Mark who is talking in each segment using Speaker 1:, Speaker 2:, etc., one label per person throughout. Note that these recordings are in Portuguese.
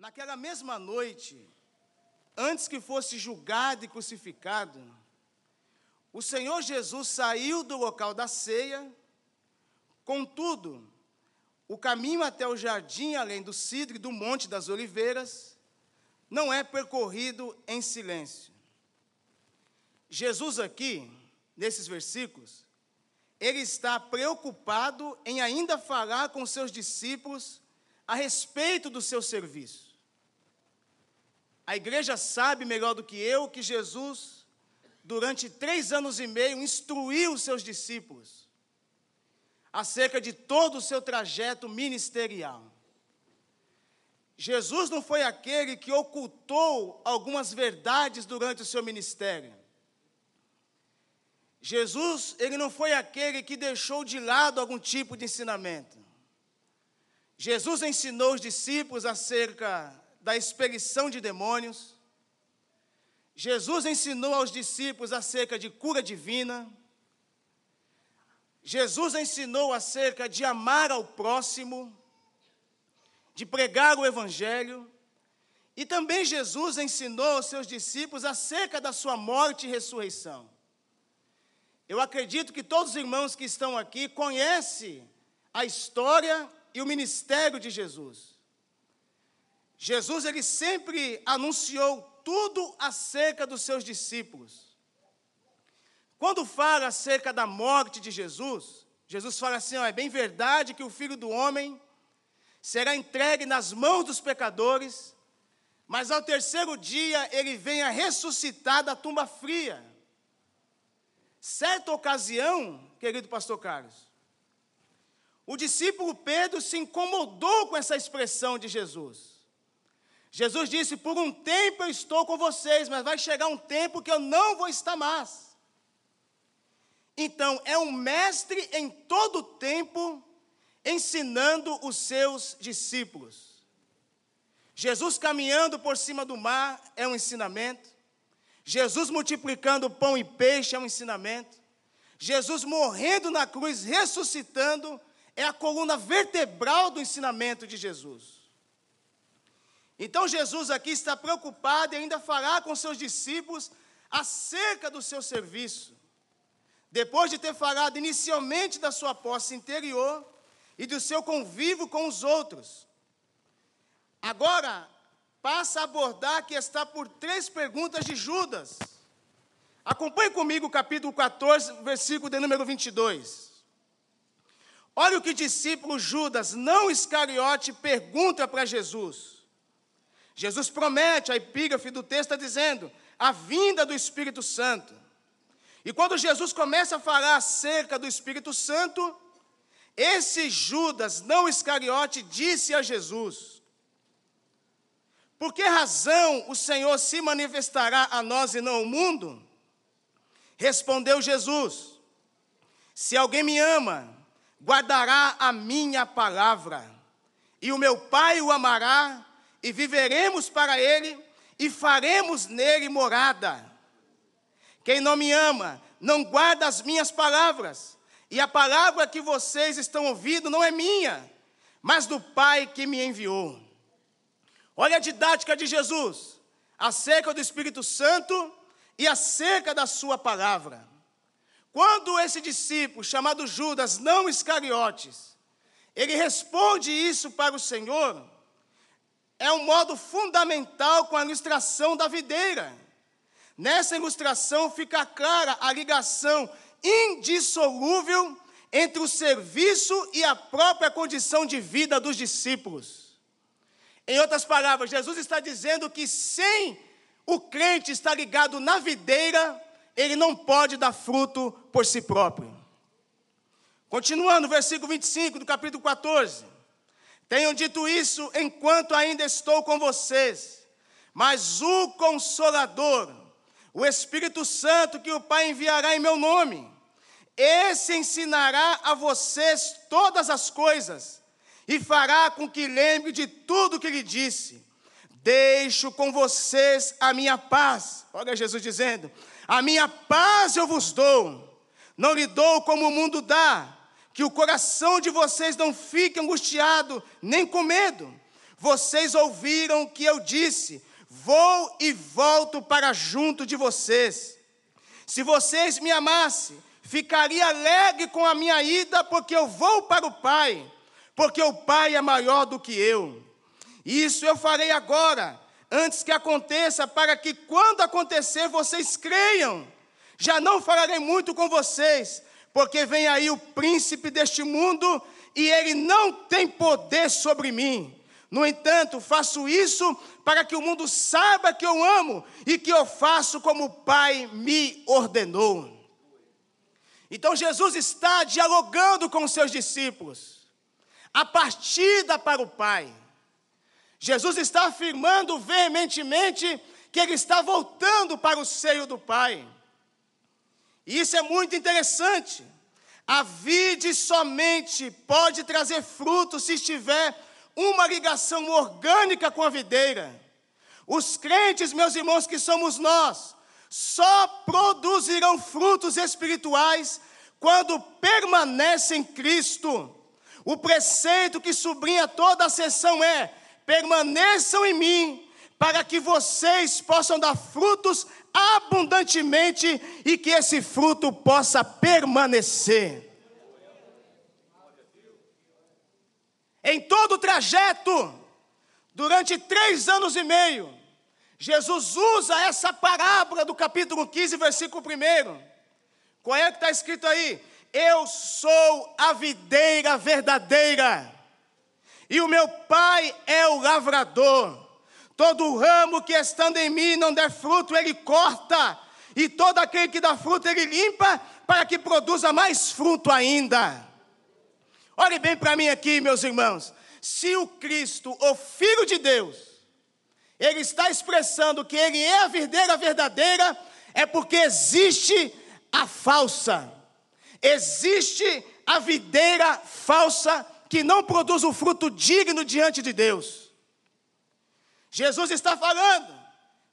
Speaker 1: Naquela mesma noite, antes que fosse julgado e crucificado, o Senhor Jesus saiu do local da ceia, contudo, o caminho até o jardim, além do cidre do Monte das Oliveiras, não é percorrido em silêncio. Jesus, aqui, nesses versículos, ele está preocupado em ainda falar com seus discípulos a respeito do seu serviço. A igreja sabe melhor do que eu que Jesus, durante três anos e meio, instruiu os seus discípulos acerca de todo o seu trajeto ministerial. Jesus não foi aquele que ocultou algumas verdades durante o seu ministério. Jesus, ele não foi aquele que deixou de lado algum tipo de ensinamento. Jesus ensinou os discípulos acerca da expelição de demônios. Jesus ensinou aos discípulos acerca de cura divina. Jesus ensinou acerca de amar ao próximo, de pregar o Evangelho. E também Jesus ensinou aos seus discípulos acerca da sua morte e ressurreição. Eu acredito que todos os irmãos que estão aqui conhecem a história e o ministério de Jesus. Jesus ele sempre anunciou tudo acerca dos seus discípulos. Quando fala acerca da morte de Jesus, Jesus fala assim: ó, é bem verdade que o filho do homem será entregue nas mãos dos pecadores, mas ao terceiro dia ele vem a ressuscitar da tumba fria. Certa ocasião, querido pastor Carlos, o discípulo Pedro se incomodou com essa expressão de Jesus. Jesus disse: Por um tempo eu estou com vocês, mas vai chegar um tempo que eu não vou estar mais. Então, é um mestre em todo tempo ensinando os seus discípulos. Jesus caminhando por cima do mar é um ensinamento. Jesus multiplicando pão e peixe é um ensinamento. Jesus morrendo na cruz, ressuscitando, é a coluna vertebral do ensinamento de Jesus. Então Jesus aqui está preocupado e ainda falar com seus discípulos acerca do seu serviço. Depois de ter falado inicialmente da sua posse interior e do seu convívio com os outros. Agora, passa a abordar que está por três perguntas de Judas. Acompanhe comigo o capítulo 14, versículo de número 22. Olha o que o discípulo Judas, não Iscariote, pergunta para Jesus. Jesus promete, a epígrafe do texto dizendo, a vinda do Espírito Santo. E quando Jesus começa a falar acerca do Espírito Santo, esse Judas, não Iscariote, disse a Jesus: Por que razão o Senhor se manifestará a nós e não ao mundo? Respondeu Jesus: Se alguém me ama, guardará a minha palavra, e o meu Pai o amará, e viveremos para Ele e faremos nele morada. Quem não me ama, não guarda as minhas palavras, e a palavra que vocês estão ouvindo não é minha, mas do Pai que me enviou. Olha a didática de Jesus acerca do Espírito Santo e acerca da Sua palavra. Quando esse discípulo, chamado Judas, não Iscariotes, ele responde isso para o Senhor, é um modo fundamental com a ilustração da videira. Nessa ilustração fica clara a ligação indissolúvel entre o serviço e a própria condição de vida dos discípulos. Em outras palavras, Jesus está dizendo que sem o crente estar ligado na videira, ele não pode dar fruto por si próprio. Continuando, versículo 25 do capítulo 14. Tenho dito isso enquanto ainda estou com vocês, mas o Consolador, o Espírito Santo que o Pai enviará em meu nome, esse ensinará a vocês todas as coisas e fará com que lembre de tudo que lhe disse. Deixo com vocês a minha paz. Olha Jesus dizendo: A minha paz eu vos dou, não lhe dou como o mundo dá que o coração de vocês não fique angustiado, nem com medo. vocês ouviram que eu disse: Vou e volto para junto de vocês. Se vocês me amassem, ficaria alegre com a minha ida, porque eu vou para o Pai, porque o Pai é maior do que eu. Isso eu farei agora, antes que aconteça, para que quando acontecer vocês creiam. Já não falarei muito com vocês, porque vem aí o príncipe deste mundo e ele não tem poder sobre mim. No entanto, faço isso para que o mundo saiba que eu amo e que eu faço como o Pai me ordenou. Então Jesus está dialogando com os seus discípulos, a partida para o Pai. Jesus está afirmando veementemente que ele está voltando para o seio do Pai. E isso é muito interessante. A vide somente pode trazer fruto se estiver uma ligação orgânica com a videira. Os crentes, meus irmãos, que somos nós, só produzirão frutos espirituais quando permanecem em Cristo. O preceito que sublinha toda a sessão é: permaneçam em mim, para que vocês possam dar frutos abundantemente e que esse fruto possa permanecer. Em todo o trajeto, durante três anos e meio, Jesus usa essa parábola do capítulo 15, versículo 1. Qual é que está escrito aí? Eu sou a videira verdadeira, e o meu pai é o lavrador. Todo ramo que estando em mim não der fruto, ele corta, e todo aquele que dá fruto, ele limpa, para que produza mais fruto ainda. Olhe bem para mim aqui, meus irmãos. Se o Cristo, o Filho de Deus, ele está expressando que ele é a videira verdadeira, é porque existe a falsa. Existe a videira falsa que não produz o fruto digno diante de Deus. Jesus está falando,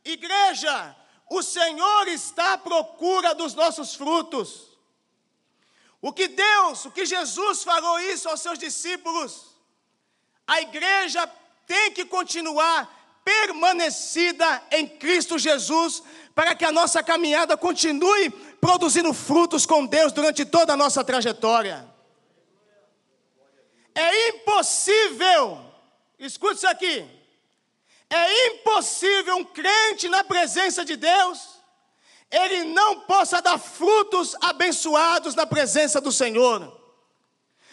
Speaker 1: igreja, o Senhor está à procura dos nossos frutos. O que Deus, o que Jesus falou isso aos seus discípulos, a igreja tem que continuar permanecida em Cristo Jesus, para que a nossa caminhada continue produzindo frutos com Deus durante toda a nossa trajetória. É impossível, escute isso aqui, é impossível um crente na presença de Deus ele não possa dar frutos abençoados na presença do Senhor.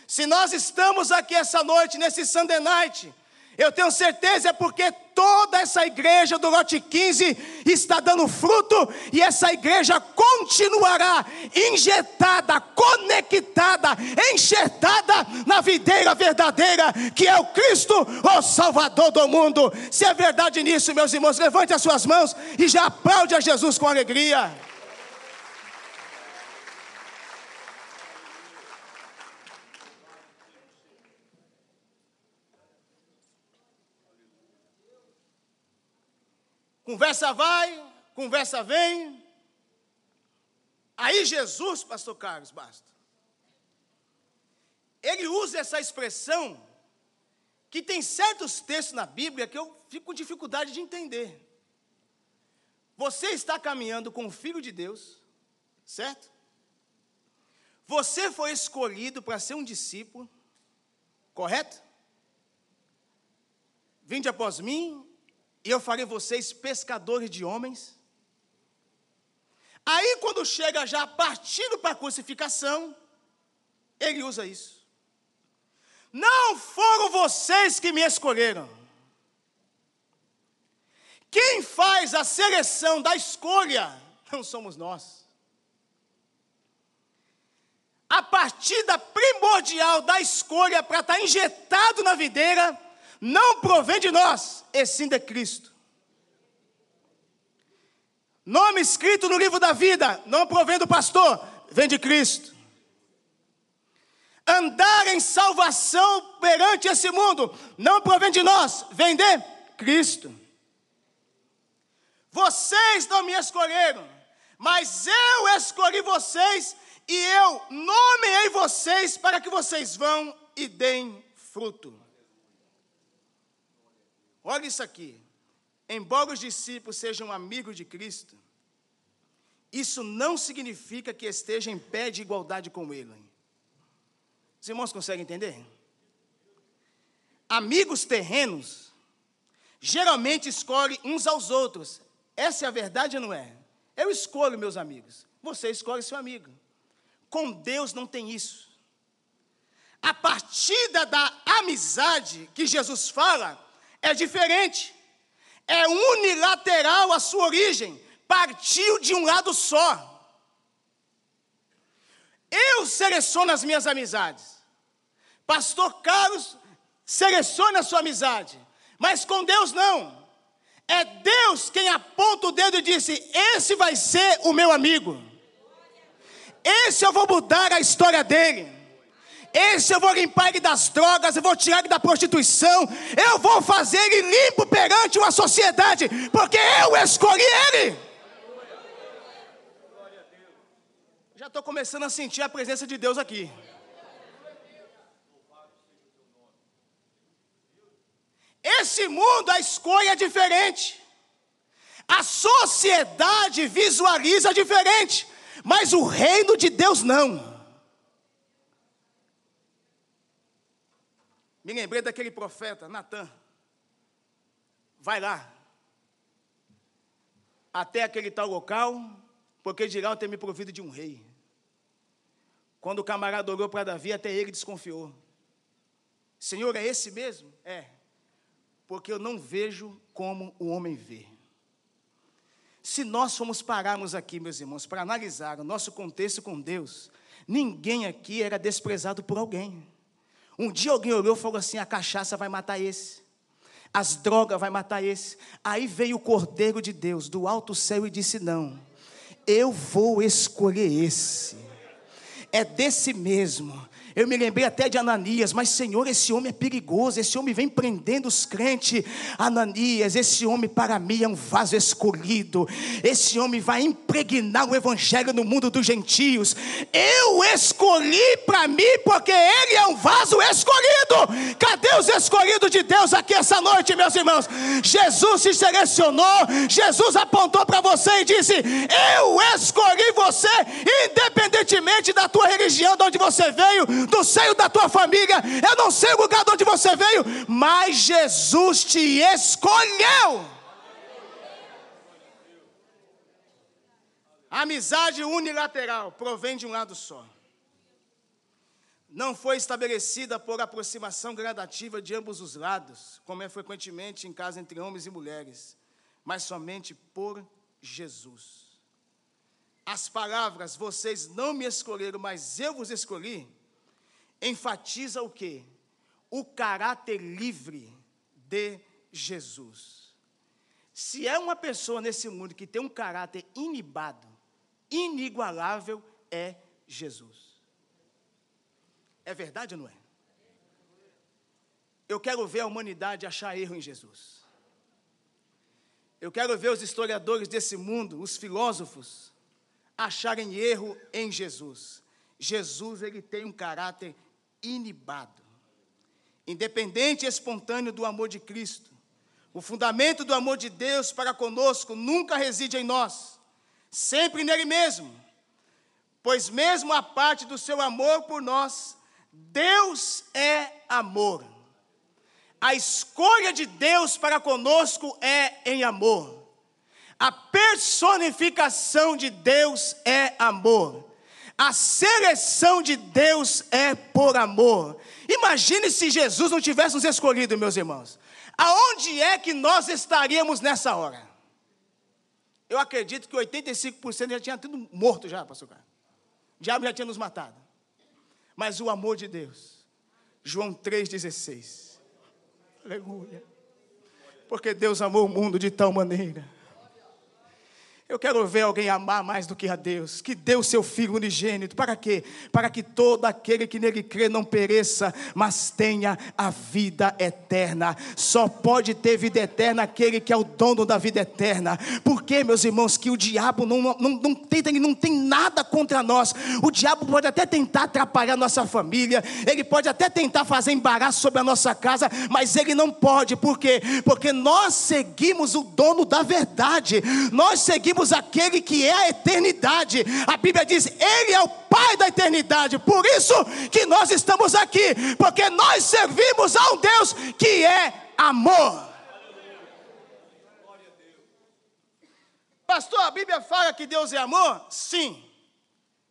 Speaker 1: Se nós estamos aqui essa noite, nesse Sunday Night, eu tenho certeza é porque toda essa igreja do lote 15 está dando fruto e essa igreja continuará injetada, conectada, enxertada na videira verdadeira, que é o Cristo, o Salvador do mundo. Se é verdade nisso, meus irmãos, levante as suas mãos e já aplaude a Jesus com alegria. Conversa vai, conversa vem. Aí Jesus, pastor Carlos, basta. Ele usa essa expressão que tem certos textos na Bíblia que eu fico com dificuldade de entender. Você está caminhando com o Filho de Deus, certo? Você foi escolhido para ser um discípulo, correto? Vinde após mim, e eu farei vocês pescadores de homens. Aí, quando chega já partindo para a crucificação, ele usa isso. Não foram vocês que me escolheram. Quem faz a seleção da escolha não somos nós. A partida primordial da escolha para estar injetado na videira não provém de nós, e sim de Cristo. Nome escrito no livro da vida não provém do pastor, vem de Cristo. Andar em salvação perante esse mundo não provém de nós, vem de Cristo. Vocês não me escolheram, mas eu escolhi vocês e eu nomeei vocês para que vocês vão e deem fruto. Olha isso aqui. Embora os discípulos sejam amigos de Cristo, isso não significa que esteja em pé de igualdade com Ele. Os irmãos conseguem entender? Amigos terrenos geralmente escolhem uns aos outros. Essa é a verdade ou não é? Eu escolho meus amigos. Você escolhe seu amigo. Com Deus não tem isso. A partida da amizade que Jesus fala é diferente. É unilateral a sua origem. Partiu de um lado só. Eu seleciono as minhas amizades. Pastor Carlos seleciona a sua amizade. Mas com Deus não. É Deus quem aponta o dedo e disse: Esse vai ser o meu amigo. Esse eu vou mudar a história dele. Esse eu vou limpar ele das drogas, eu vou tirar ele da prostituição, eu vou fazer ele limpo perante uma sociedade, porque eu escolhi ele. Já estou começando a sentir a presença de Deus aqui. Esse mundo, a escolha é diferente. A sociedade visualiza diferente, mas o reino de Deus não. Me lembrei daquele profeta, Natan. Vai lá. Até aquele tal local, porque eu tenho me provido de um rei. Quando o camarada olhou para Davi, até ele desconfiou. Senhor, é esse mesmo? É porque eu não vejo como o homem vê. Se nós formos pararmos aqui, meus irmãos, para analisar o nosso contexto com Deus, ninguém aqui era desprezado por alguém. Um dia alguém olhou e falou assim: a cachaça vai matar esse, as drogas vai matar esse. Aí veio o Cordeiro de Deus do alto céu e disse: não, eu vou escolher esse. É desse mesmo eu me lembrei até de Ananias, mas Senhor, esse homem é perigoso, esse homem vem prendendo os crentes. Ananias, esse homem para mim é um vaso escolhido, esse homem vai impregnar o evangelho no mundo dos gentios. Eu escolhi para mim, porque ele é um vaso escolhido. Cadê os escolhidos de Deus aqui essa noite, meus irmãos? Jesus se selecionou, Jesus apontou para você e disse: Eu escolhi você, independentemente da tua religião, de onde você veio do seio da tua família, eu não sei o lugar de onde você veio, mas Jesus te escolheu. A amizade unilateral provém de um lado só. Não foi estabelecida por aproximação gradativa de ambos os lados, como é frequentemente em casa entre homens e mulheres, mas somente por Jesus. As palavras, vocês não me escolheram, mas eu vos escolhi, enfatiza o que? O caráter livre de Jesus. Se é uma pessoa nesse mundo que tem um caráter inibado, inigualável, é Jesus. É verdade ou não é? Eu quero ver a humanidade achar erro em Jesus. Eu quero ver os historiadores desse mundo, os filósofos, acharem erro em Jesus. Jesus ele tem um caráter inibado, independente e espontâneo do amor de Cristo. O fundamento do amor de Deus para conosco nunca reside em nós, sempre nele mesmo. Pois, mesmo a parte do seu amor por nós, Deus é amor. A escolha de Deus para conosco é em amor. A personificação de Deus é amor. A seleção de Deus é por amor. Imagine se Jesus não tivesse nos escolhido, meus irmãos. Aonde é que nós estaríamos nessa hora? Eu acredito que 85% já tinha tudo morto já, pastor Carlos. O diabo já tinha nos matado. Mas o amor de Deus. João 3,16. Aleluia. Porque Deus amou o mundo de tal maneira Eu quero ver alguém amar mais do que a Deus, que deu seu Filho unigênito. Para quê? Para que todo aquele que nele crê não pereça, mas tenha a vida eterna. Só pode ter vida eterna aquele que é o dono da vida eterna. Por quê, meus irmãos? Que o diabo não, não, não, tem, não tem nada contra nós. O diabo pode até tentar atrapalhar nossa família, ele pode até tentar fazer embaraço sobre a nossa casa, mas ele não pode. Por quê? Porque nós seguimos o dono da verdade. Nós seguimos servimos aquele que é a eternidade. A Bíblia diz: Ele é o Pai da eternidade. Por isso que nós estamos aqui, porque nós servimos a um Deus que é amor. Pastor, a Bíblia fala que Deus é amor? Sim.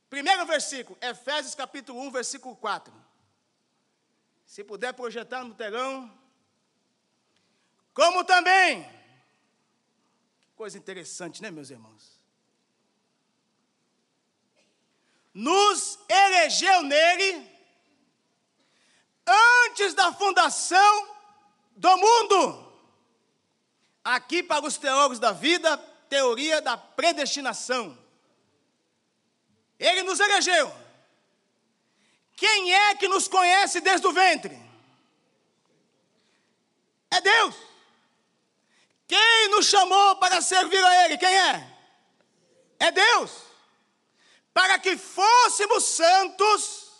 Speaker 1: Primeiro versículo, Efésios capítulo 1, versículo 4. Se puder projetar no telão. Como também Coisa interessante, né, meus irmãos? Nos elegeu nele antes da fundação do mundo. Aqui, para os teólogos da vida, teoria da predestinação. Ele nos elegeu. Quem é que nos conhece desde o ventre? É Deus. Quem nos chamou para servir a Ele? Quem é? É Deus. Para que fôssemos santos.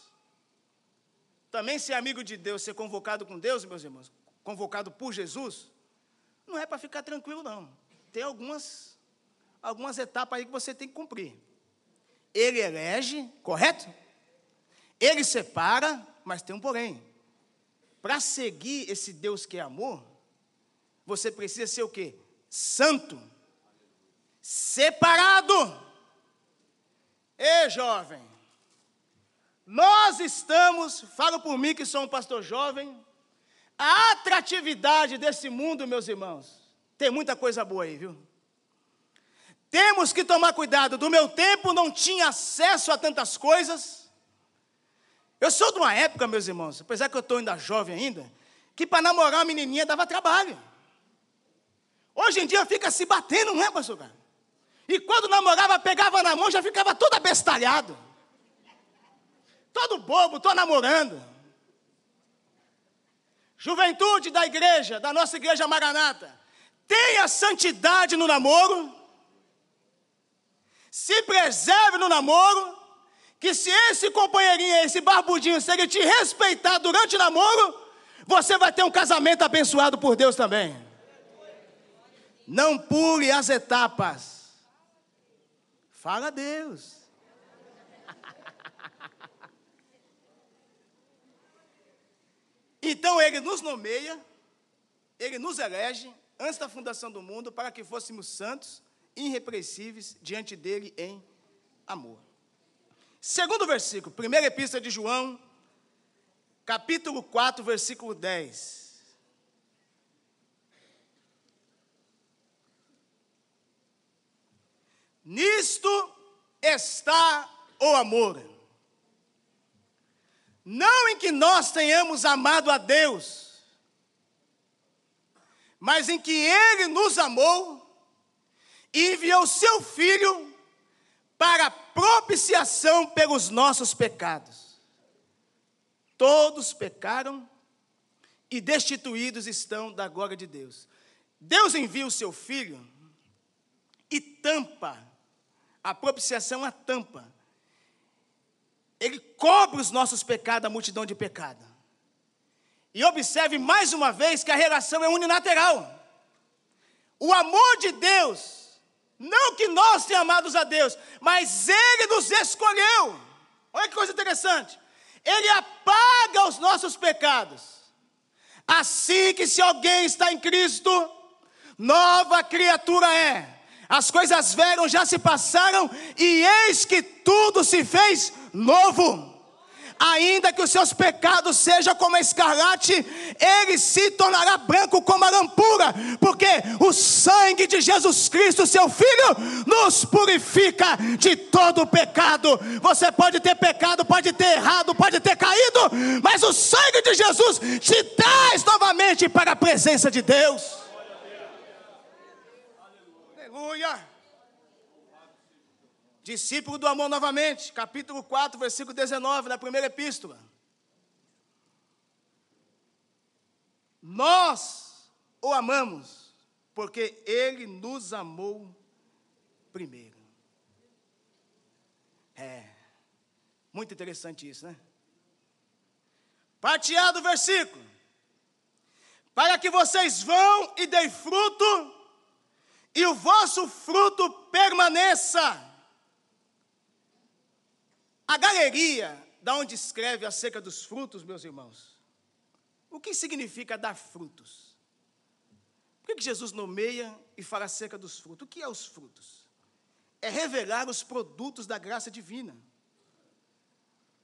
Speaker 1: Também ser amigo de Deus, ser convocado com Deus, meus irmãos, convocado por Jesus, não é para ficar tranquilo, não. Tem algumas, algumas etapas aí que você tem que cumprir. Ele elege, correto? Ele separa, mas tem um porém. Para seguir esse Deus que é amor, você precisa ser o quê? Santo. Separado. Ei, jovem. Nós estamos, falo por mim que sou um pastor jovem, a atratividade desse mundo, meus irmãos, tem muita coisa boa aí, viu? Temos que tomar cuidado. Do meu tempo não tinha acesso a tantas coisas. Eu sou de uma época, meus irmãos, apesar que eu estou ainda jovem ainda, que para namorar uma menininha dava trabalho. Hoje em dia fica se batendo, não é, pastor cara? E quando namorava, pegava na mão, já ficava todo abestalhado. Todo bobo, estou namorando. Juventude da igreja, da nossa igreja Maranata, tenha santidade no namoro, se preserve no namoro, que se esse companheirinho, esse barbudinho, se ele te respeitar durante o namoro, você vai ter um casamento abençoado por Deus também. Não pule as etapas. Fala a Deus. Então ele nos nomeia, ele nos elege antes da fundação do mundo para que fôssemos santos, irrepreensíveis diante dele em amor. Segundo versículo, primeira epístola de João, capítulo 4, versículo 10. Nisto está o amor. Não em que nós tenhamos amado a Deus, mas em que Ele nos amou e enviou seu Filho para propiciação pelos nossos pecados. Todos pecaram e destituídos estão da glória de Deus. Deus envia o seu Filho e tampa a propiciação é a tampa. Ele cobre os nossos pecados, a multidão de pecado. E observe mais uma vez que a relação é unilateral. O amor de Deus, não que nós tenhamos a Deus, mas Ele nos escolheu. Olha que coisa interessante. Ele apaga os nossos pecados. Assim que se alguém está em Cristo, nova criatura é as coisas velhas já se passaram e eis que tudo se fez novo. Ainda que os seus pecados sejam como a escarlate, ele se tornará branco como a lampura, porque o sangue de Jesus Cristo, seu Filho, nos purifica de todo pecado. Você pode ter pecado, pode ter errado, pode ter caído, mas o sangue de Jesus te traz novamente para a presença de Deus. Aleluia. Discípulo do amor novamente, capítulo 4, versículo 19, na primeira epístola. Nós o amamos, porque ele nos amou primeiro. É, muito interessante isso, né? Parteado o versículo. Para que vocês vão e deem fruto, e o vosso fruto permaneça a galeria, da onde escreve acerca dos frutos, meus irmãos, o que significa dar frutos? Por que Jesus nomeia e fala acerca dos frutos? O que é os frutos? É revelar os produtos da graça divina.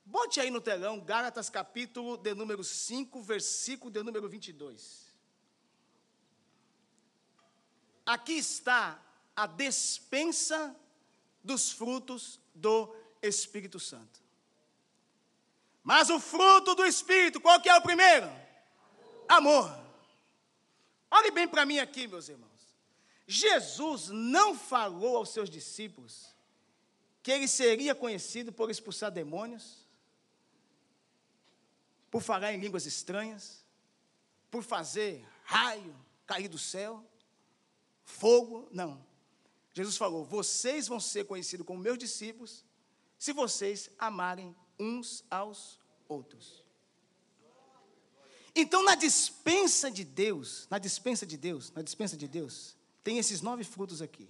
Speaker 1: Bote aí no telão, Gálatas capítulo de número 5, versículo de número 22. Aqui está a despensa dos frutos do Espírito Santo. Mas o fruto do Espírito, qual que é o primeiro? Amor. Amor. Olhe bem para mim aqui, meus irmãos. Jesus não falou aos seus discípulos que ele seria conhecido por expulsar demônios, por falar em línguas estranhas, por fazer raio cair do céu, fogo. Não. Jesus falou: vocês vão ser conhecidos como meus discípulos se vocês amarem uns aos outros. Então, na dispensa de Deus, na dispensa de Deus, na dispensa de Deus, tem esses nove frutos aqui.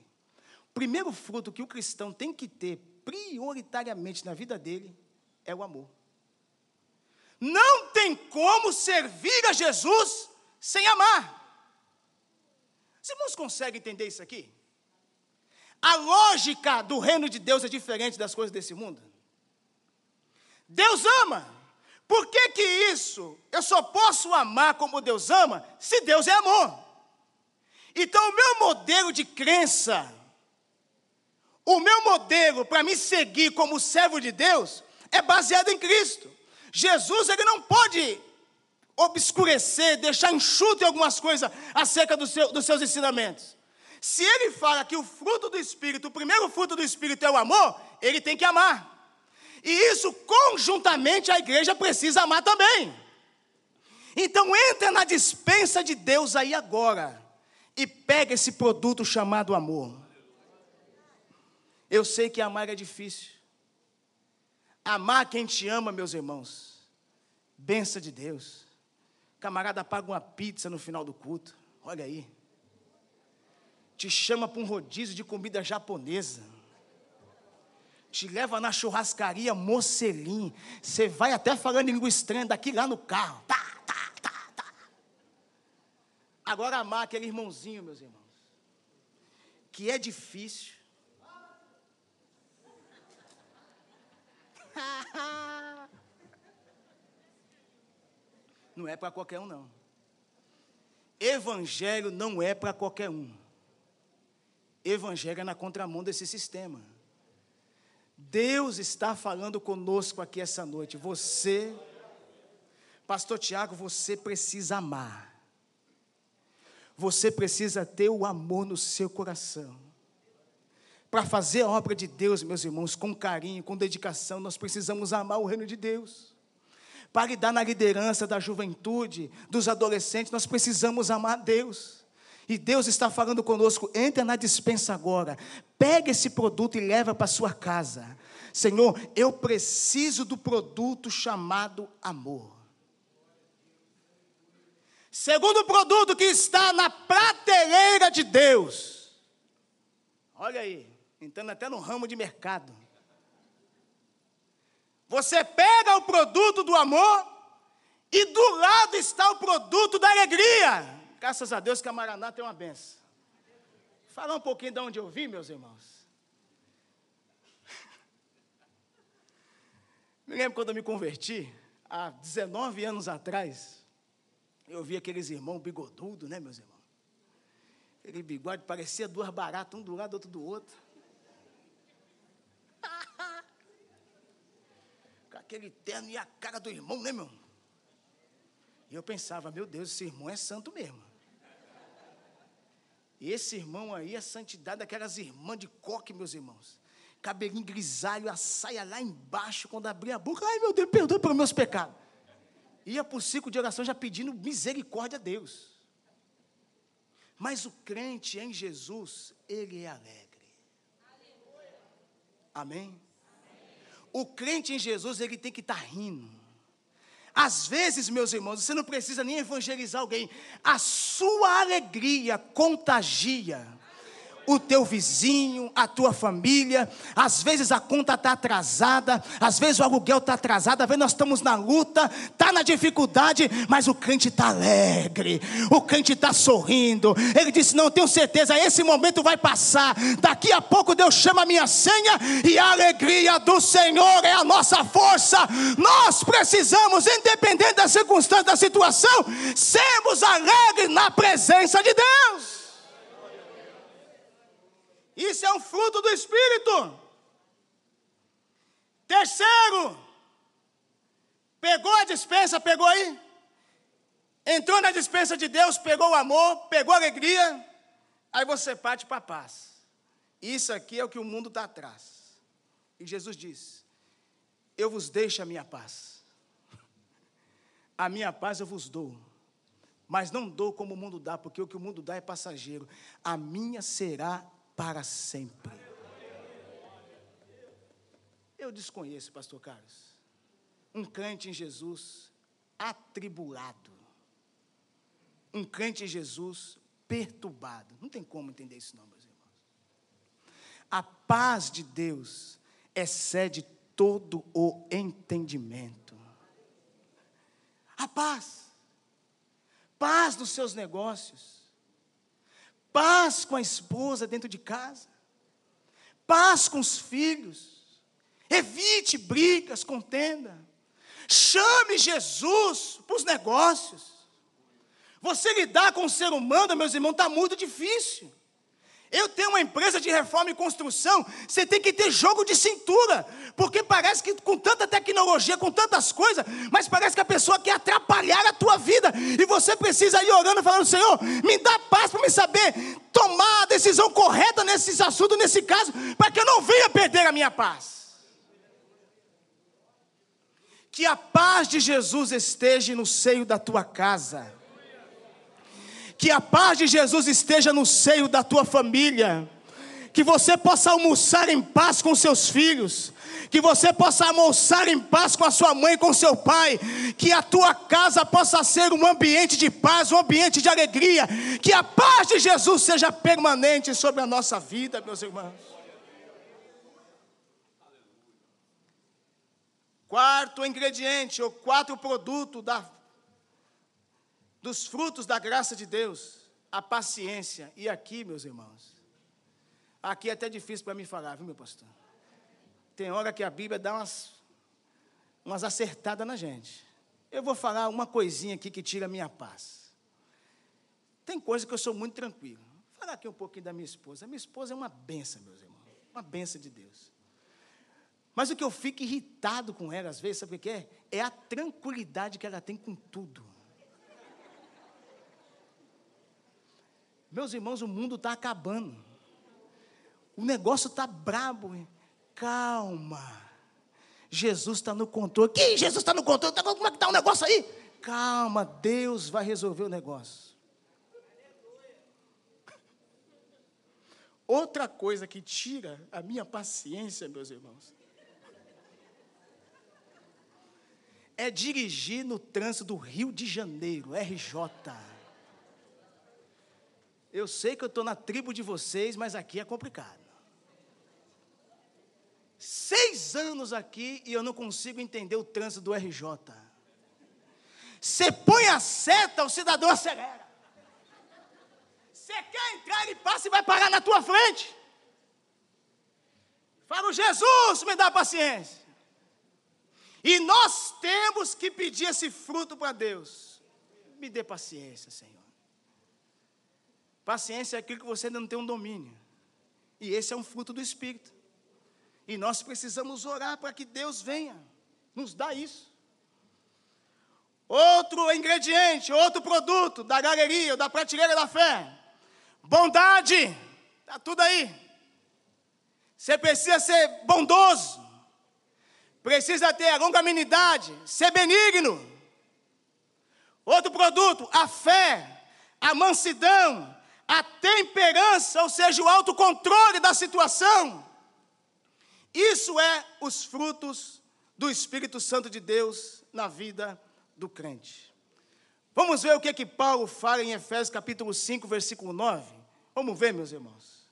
Speaker 1: O primeiro fruto que o cristão tem que ter prioritariamente na vida dele é o amor. Não tem como servir a Jesus sem amar. Os irmãos conseguem entender isso aqui? A lógica do reino de Deus é diferente das coisas desse mundo. Deus ama. Por que que isso? Eu só posso amar como Deus ama se Deus é amor. Então, o meu modelo de crença, o meu modelo para me seguir como servo de Deus, é baseado em Cristo. Jesus, ele não pode obscurecer, deixar enxuto em algumas coisas acerca do seu, dos seus ensinamentos. Se ele fala que o fruto do Espírito, o primeiro fruto do Espírito é o amor, ele tem que amar. E isso conjuntamente a igreja precisa amar também. Então entra na dispensa de Deus aí agora e pega esse produto chamado amor. Eu sei que amar é difícil. Amar quem te ama, meus irmãos. Benção de Deus. Camarada paga uma pizza no final do culto. Olha aí te chama para um rodízio de comida japonesa, te leva na churrascaria Mocelim, você vai até falando em língua estranha daqui lá no carro, tá, tá, tá, tá. Agora amar aquele irmãozinho, meus irmãos, que é difícil. Não é para qualquer um, não. Evangelho não é para qualquer um. Evangelho é na contramão desse sistema. Deus está falando conosco aqui essa noite. Você, Pastor Tiago, você precisa amar. Você precisa ter o amor no seu coração. Para fazer a obra de Deus, meus irmãos, com carinho, com dedicação, nós precisamos amar o reino de Deus. Para lidar na liderança da juventude, dos adolescentes, nós precisamos amar Deus. E Deus está falando conosco, entra na dispensa agora, pega esse produto e leva para sua casa. Senhor, eu preciso do produto chamado amor. Segundo produto que está na prateleira de Deus. Olha aí, entrando até no ramo de mercado. Você pega o produto do amor e do lado está o produto da alegria. Graças a Deus que a Maraná tem uma benção. Falar um pouquinho de onde eu vim, meus irmãos. Me lembro quando eu me converti, há 19 anos atrás, eu vi aqueles irmãos bigodudos, né, meus irmãos? Aquele bigode parecia duas baratas, um do lado, outro do outro. Aquele terno e a cara do irmão, né, meu? E eu pensava, meu Deus, esse irmão é santo mesmo. Esse irmão aí, a santidade daquelas irmãs de coque, meus irmãos. cabelinho grisalho, a saia lá embaixo, quando abria a boca, ai meu Deus, perdoe pelos meus pecados. Ia para o ciclo de oração já pedindo misericórdia a Deus. Mas o crente em Jesus, ele é alegre. Amém? O crente em Jesus, ele tem que estar tá rindo. Às vezes, meus irmãos, você não precisa nem evangelizar alguém, a sua alegria contagia o teu vizinho, a tua família. Às vezes a conta está atrasada, às vezes o aluguel está atrasado, às vezes nós estamos na luta, está na dificuldade, mas o crente está alegre, o crente está sorrindo. Ele disse: Não, tenho certeza, esse momento vai passar. Daqui a pouco Deus chama a minha senha e a alegria do Senhor é a nossa força. Nós precisamos, independente da circunstância, da situação, sermos alegres na presença de Deus. Isso é um fruto do Espírito. Terceiro, pegou a dispensa, pegou aí? Entrou na dispensa de Deus, pegou o amor, pegou a alegria, aí você parte para a paz. Isso aqui é o que o mundo está atrás. E Jesus diz: Eu vos deixo a minha paz. A minha paz eu vos dou. Mas não dou como o mundo dá, porque o que o mundo dá é passageiro. A minha será para sempre. Eu desconheço, pastor Carlos, um crente em Jesus atribulado, um crente em Jesus perturbado. Não tem como entender isso, não, meus irmãos. A paz de Deus excede todo o entendimento. A paz, paz nos seus negócios paz com a esposa dentro de casa, paz com os filhos, evite brigas, contenda, chame Jesus para os negócios. Você lidar com o ser humano, meus irmãos, está muito difícil. Eu tenho uma empresa de reforma e construção, você tem que ter jogo de cintura, porque parece que com tanta tecnologia, com tantas coisas, mas parece que a pessoa quer atrapalhar a tua vida, e você precisa ir orando, falando: Senhor, me dá paz para me saber tomar a decisão correta nesse assunto, nesse caso, para que eu não venha perder a minha paz. Que a paz de Jesus esteja no seio da tua casa que a paz de Jesus esteja no seio da tua família. Que você possa almoçar em paz com seus filhos. Que você possa almoçar em paz com a sua mãe, com seu pai. Que a tua casa possa ser um ambiente de paz, um ambiente de alegria. Que a paz de Jesus seja permanente sobre a nossa vida, meus irmãos. Quarto ingrediente, ou quarto produto da dos frutos da graça de Deus, a paciência. E aqui, meus irmãos, aqui é até difícil para mim falar, viu, meu pastor? Tem hora que a Bíblia dá umas, umas acertadas na gente. Eu vou falar uma coisinha aqui que tira a minha paz. Tem coisa que eu sou muito tranquilo. Vou falar aqui um pouquinho da minha esposa. A minha esposa é uma benção, meus irmãos. Uma benção de Deus. Mas o que eu fico irritado com ela, às vezes, sabe o que é? É a tranquilidade que ela tem com tudo. Meus irmãos, o mundo está acabando. O negócio está brabo. Calma. Jesus está no controle. Que Jesus está no controle? Como é que está o negócio aí? Calma, Deus vai resolver o negócio. Outra coisa que tira a minha paciência, meus irmãos, é dirigir no trânsito do Rio de Janeiro, RJ. Eu sei que eu estou na tribo de vocês, mas aqui é complicado. Seis anos aqui e eu não consigo entender o trânsito do RJ. Você põe a seta, o cidadão acelera. Você quer entrar, ele passa e vai parar na tua frente. Fala, Jesus, me dá paciência. E nós temos que pedir esse fruto para Deus. Me dê paciência, Senhor. Paciência é aquilo que você ainda não tem um domínio. E esse é um fruto do Espírito. E nós precisamos orar para que Deus venha nos dar isso. Outro ingrediente, outro produto da galeria, da prateleira da fé. Bondade. Está tudo aí. Você precisa ser bondoso. Precisa ter a longanimidade, ser benigno. Outro produto, a fé, a mansidão, a temperança, ou seja, o autocontrole da situação. Isso é os frutos do Espírito Santo de Deus na vida do crente. Vamos ver o que, que Paulo fala em Efésios capítulo 5, versículo 9. Vamos ver, meus irmãos.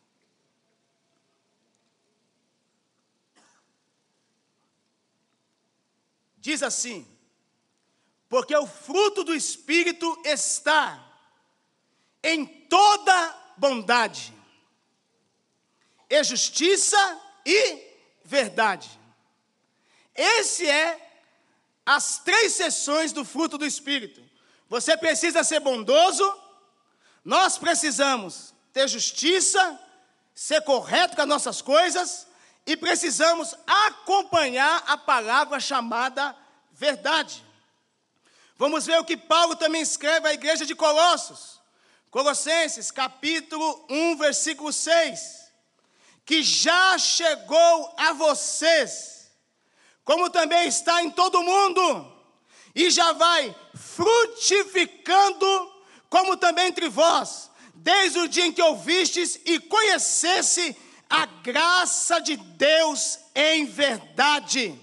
Speaker 1: Diz assim: porque o fruto do Espírito está em toda bondade, e justiça e verdade. Esse é as três sessões do fruto do Espírito. Você precisa ser bondoso, nós precisamos ter justiça, ser correto com as nossas coisas e precisamos acompanhar a palavra chamada verdade. Vamos ver o que Paulo também escreve à igreja de Colossos. Colossenses, capítulo 1, versículo 6. Que já chegou a vocês, como também está em todo mundo, e já vai frutificando, como também entre vós, desde o dia em que ouvistes e conhecesse a graça de Deus em verdade.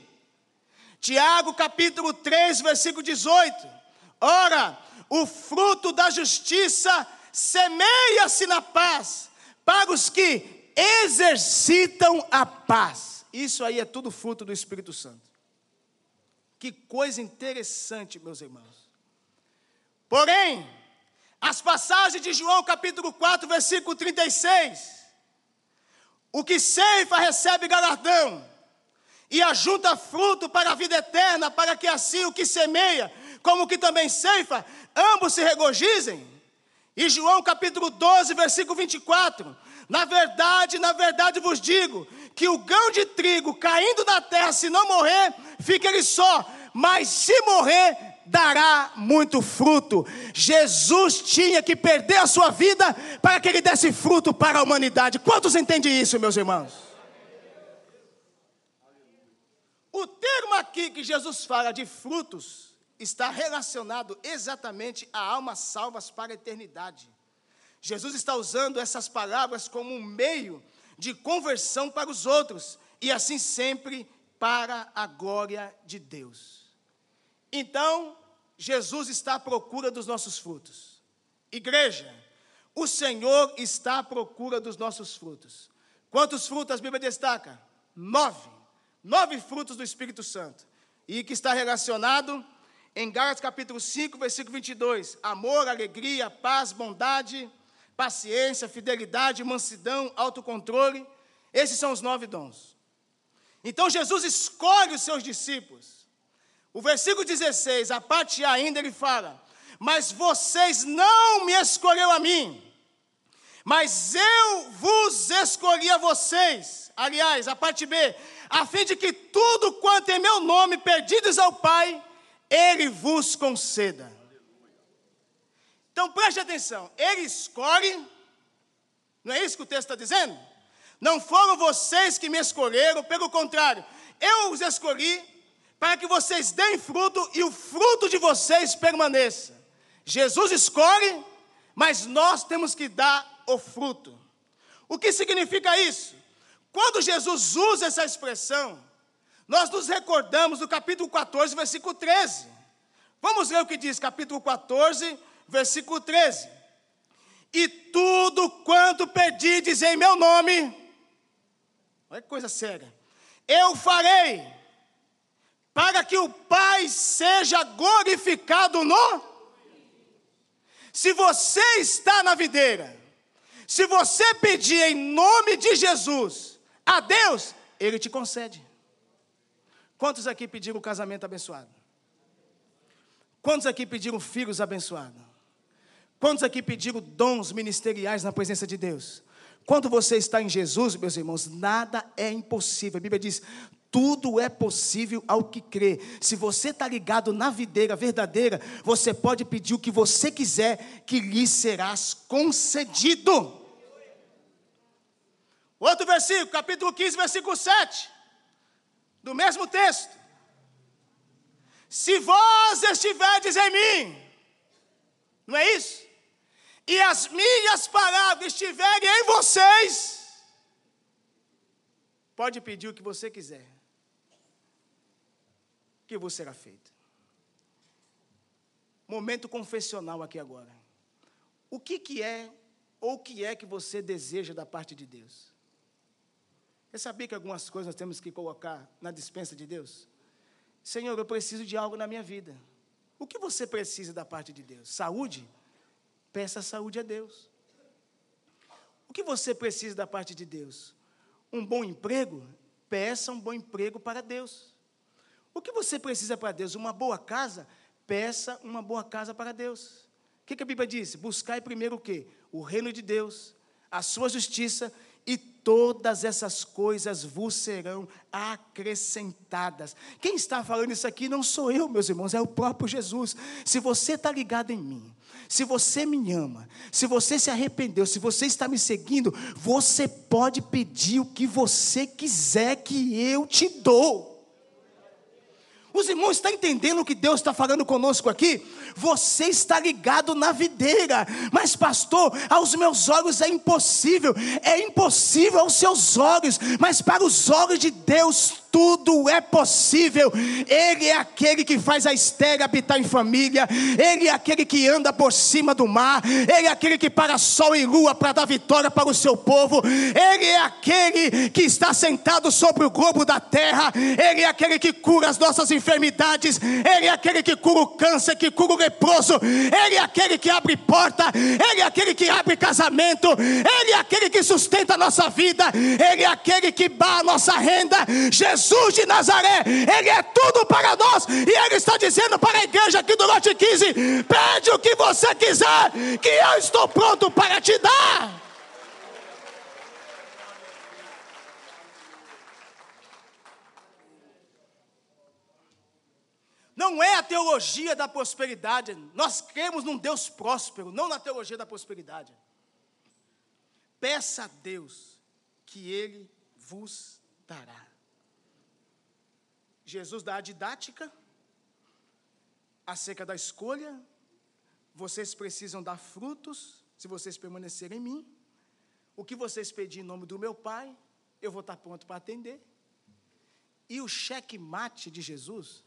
Speaker 1: Tiago capítulo 3, versículo 18. Ora, o fruto da justiça semeia-se na paz para os que exercitam a paz. Isso aí é tudo fruto do Espírito Santo. Que coisa interessante, meus irmãos. Porém, as passagens de João capítulo 4, versículo 36, o que ceifa recebe galardão, e ajunta fruto para a vida eterna, para que assim o que semeia, como que também ceifa, ambos se regozijem. E João capítulo 12, versículo 24: Na verdade, na verdade vos digo, que o grão de trigo caindo na terra, se não morrer, fica ele só, mas se morrer, dará muito fruto. Jesus tinha que perder a sua vida para que ele desse fruto para a humanidade. Quantos entendem isso, meus irmãos? O termo aqui que Jesus fala de frutos está relacionado exatamente a almas salvas para a eternidade. Jesus está usando essas palavras como um meio de conversão para os outros e assim sempre para a glória de Deus. Então, Jesus está à procura dos nossos frutos. Igreja, o Senhor está à procura dos nossos frutos. Quantos frutos a Bíblia destaca? Nove. Nove frutos do Espírito Santo. E que está relacionado em Gálatas capítulo 5, versículo 22. Amor, alegria, paz, bondade, paciência, fidelidade, mansidão, autocontrole. Esses são os nove dons. Então Jesus escolhe os seus discípulos o versículo 16, a parte ainda ele fala: Mas vocês não me escolheram a mim, mas eu vos escolhi a vocês. Aliás, a parte B, a fim de que tudo quanto em meu nome pedidos ao Pai, Ele vos conceda. Então preste atenção, Ele escolhe, não é isso que o texto está dizendo? Não foram vocês que me escolheram, pelo contrário, eu os escolhi para que vocês deem fruto e o fruto de vocês permaneça. Jesus escolhe, mas nós temos que dar o fruto. O que significa isso? Quando Jesus usa essa expressão, nós nos recordamos do capítulo 14, versículo 13. Vamos ler o que diz, capítulo 14, versículo 13. E tudo quanto pedides em meu nome, olha que coisa séria, eu farei para que o Pai seja glorificado no. Se você está na videira, se você pedir em nome de Jesus a Deus, Ele te concede. Quantos aqui pediram casamento abençoado? Quantos aqui pediram filhos abençoados? Quantos aqui pediram dons ministeriais na presença de Deus? Quando você está em Jesus, meus irmãos, nada é impossível. A Bíblia diz: tudo é possível ao que crê. Se você está ligado na videira verdadeira, você pode pedir o que você quiser, que lhe serás concedido. Outro versículo, capítulo 15, versículo 7. Do mesmo texto. Se vós estiverdes em mim, não é isso? E as minhas palavras estiverem em vocês, pode pedir o que você quiser, que vos será feito. Momento confessional aqui agora. O que, que é ou o que é que você deseja da parte de Deus? Você sabia que algumas coisas nós temos que colocar na dispensa de Deus? Senhor, eu preciso de algo na minha vida. O que você precisa da parte de Deus? Saúde? Peça saúde a Deus. O que você precisa da parte de Deus? Um bom emprego? Peça um bom emprego para Deus. O que você precisa para Deus? Uma boa casa? Peça uma boa casa para Deus. O que, a Bíblia diz? Buscai primeiro o quê? O reino de Deus, a sua justiça e todas essas coisas vos serão acrescentadas. Quem está falando isso aqui não sou eu, meus irmãos, é o próprio Jesus. Se você está ligado em mim, se você me ama, se você se arrependeu, se você está me seguindo, você pode pedir o que você quiser que eu te dou. Os irmãos estão entendendo o que Deus está falando conosco aqui? Você está ligado na videira, mas, pastor, aos meus olhos é impossível, é impossível aos seus olhos, mas para os olhos de Deus tudo é possível. Ele é aquele que faz a estéreo habitar em família, Ele é aquele que anda por cima do mar, Ele é aquele que para sol e lua para dar vitória para o seu povo, Ele é aquele que está sentado sobre o globo da terra, Ele é aquele que cura as nossas enfermidades, Ele é aquele que cura o câncer, que cura o leproso, Ele é aquele que abre porta, Ele é aquele que abre casamento, Ele é aquele que sustenta a nossa vida, Ele é aquele que dá a nossa renda. Jesus Jesus de Nazaré, Ele é tudo para nós, e Ele está dizendo para a igreja aqui do Norte 15: pede o que você quiser, que eu estou pronto para te dar. Não é a teologia da prosperidade. Nós cremos num Deus próspero, não na teologia da prosperidade. Peça a Deus que Ele vos dará. Jesus dá a didática acerca da escolha. Vocês precisam dar frutos se vocês permanecerem em mim. O que vocês pedirem em nome do meu Pai, eu vou estar pronto para atender. E o cheque-mate de Jesus,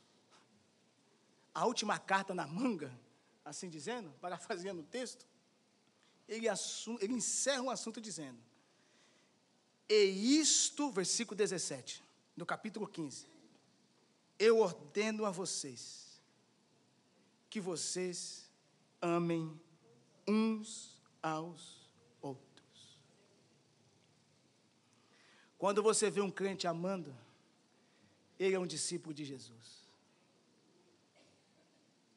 Speaker 1: a última carta na manga, assim dizendo, parafraseando o texto, ele, ele encerra um assunto dizendo: E isto, versículo 17, do capítulo 15 eu ordeno a vocês que vocês amem uns aos outros. Quando você vê um crente amando, ele é um discípulo de Jesus.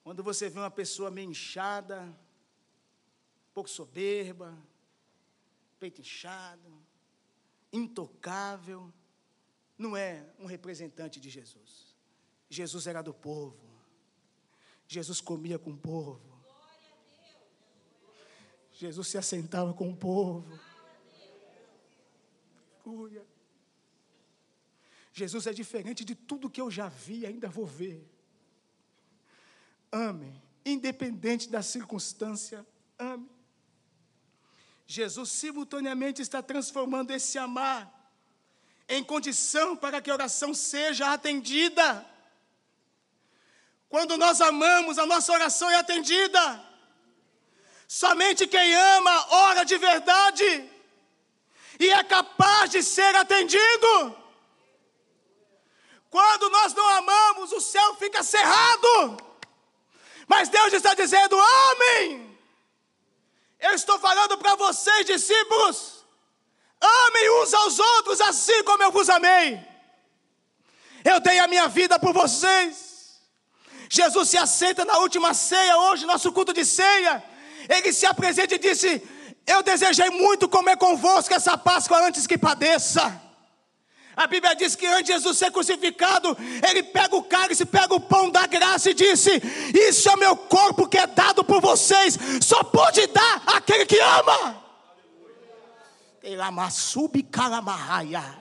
Speaker 1: Quando você vê uma pessoa meio inchada, um pouco soberba, peito inchado, intocável, não é um representante de Jesus. Jesus era do povo. Jesus comia com o povo. Jesus se assentava com o povo. Aleluia. Jesus é diferente de tudo que eu já vi e ainda vou ver. Ame, independente da circunstância, ame. Jesus simultaneamente está transformando esse amar em condição para que a oração seja atendida. Quando nós amamos, a nossa oração é atendida. Somente quem ama ora de verdade e é capaz de ser atendido. Quando nós não amamos, o céu fica cerrado. Mas Deus está dizendo: amém. Eu estou falando para vocês, discípulos, amem uns aos outros assim como eu vos amei. Eu dei a minha vida por vocês. Jesus se assenta na última ceia, hoje, nosso culto de ceia. Ele se apresenta e disse: Eu desejei muito comer convosco essa Páscoa antes que padeça. A Bíblia diz que antes de Jesus ser crucificado, ele pega o cálice, pega o pão da graça e disse: Isso é meu corpo que é dado por vocês, só pode dar aquele que ama. Elamasubi kalamahaya.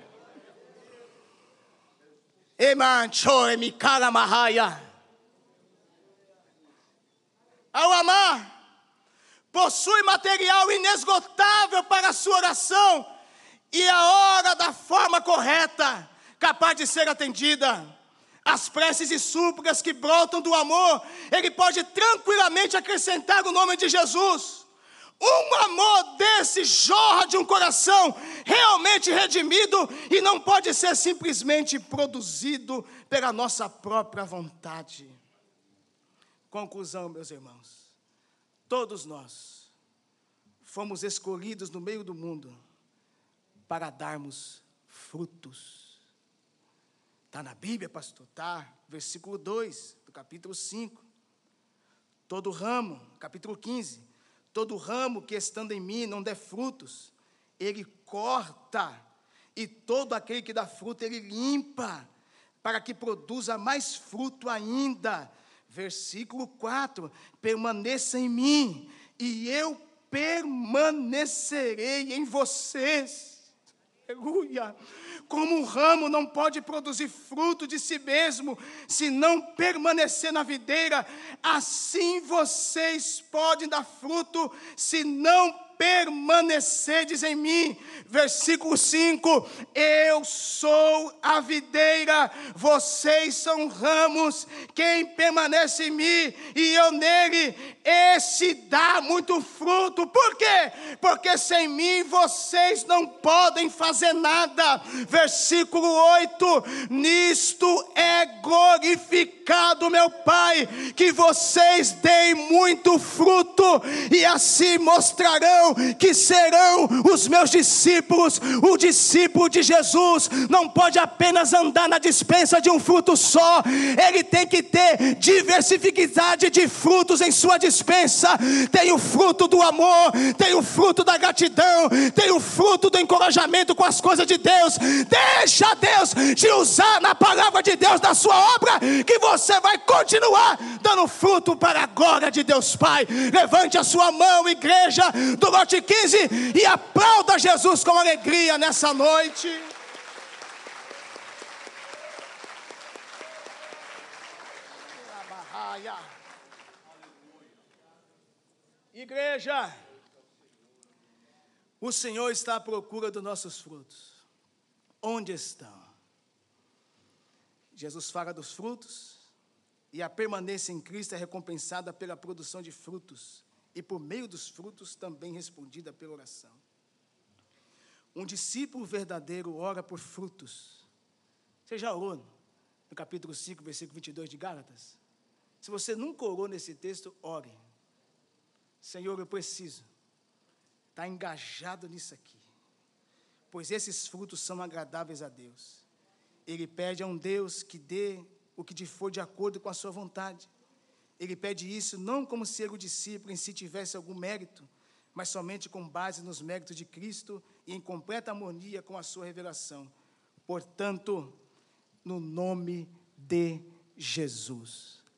Speaker 1: Emanchore mi kalamahaya. Ao amar, possui material inesgotável para a sua oração e a hora da forma correta, capaz de ser atendida. As preces e súplicas que brotam do amor, ele pode tranquilamente acrescentar o nome de Jesus. Um amor desse jorra de um coração realmente redimido e não pode ser simplesmente produzido pela nossa própria vontade. Conclusão, meus irmãos. Todos nós fomos escolhidos no meio do mundo para darmos frutos. Está na Bíblia, pastor? Está. Versículo 2 do capítulo 5. Todo ramo, capítulo 15 Todo ramo que estando em mim não der frutos, ele corta, e todo aquele que dá fruto, ele limpa, para que produza mais fruto ainda. Versículo 4: permaneça em mim, e eu permanecerei em vocês. Aleluia. Como um ramo não pode produzir fruto de si mesmo se não permanecer na videira, assim vocês podem dar fruto se não permanecerdes em mim. Versículo 5: Eu sou a videira, vocês são ramos, quem permanece em mim e eu nele, esse dá muito fruto. Por quê? Porque sem mim vocês não podem fazer nada. Versículo 8: Nisto é glorificado, meu Pai, que vocês deem muito fruto e assim mostrarão que serão os meus discípulos. O discípulo de Jesus não pode apenas andar na dispensa de um fruto só, ele tem que ter diversificidade de frutos em sua dispensa. Tem o fruto do amor, tem o fruto da gratidão, tem o fruto do encorajamento com as coisas de Deus. Deixa Deus te usar na palavra de Deus da sua obra, que você vai continuar dando fruto para a glória de Deus Pai. Levante a sua mão, igreja do Lote 15 e aplauda Jesus com alegria nessa noite. Igreja, o Senhor está à procura dos nossos frutos. Onde estão? Jesus fala dos frutos, e a permanência em Cristo é recompensada pela produção de frutos e por meio dos frutos também respondida pela oração. Um discípulo verdadeiro ora por frutos. Você já orou no capítulo 5, versículo 22 de Gálatas? Se você nunca orou nesse texto, ore. Senhor, eu preciso estar engajado nisso aqui, pois esses frutos são agradáveis a Deus. Ele pede a um Deus que dê o que for de acordo com a sua vontade. Ele pede isso não como se o discípulo em si tivesse algum mérito, mas somente com base nos méritos de Cristo e em completa harmonia com a sua revelação. Portanto, no nome de Jesus.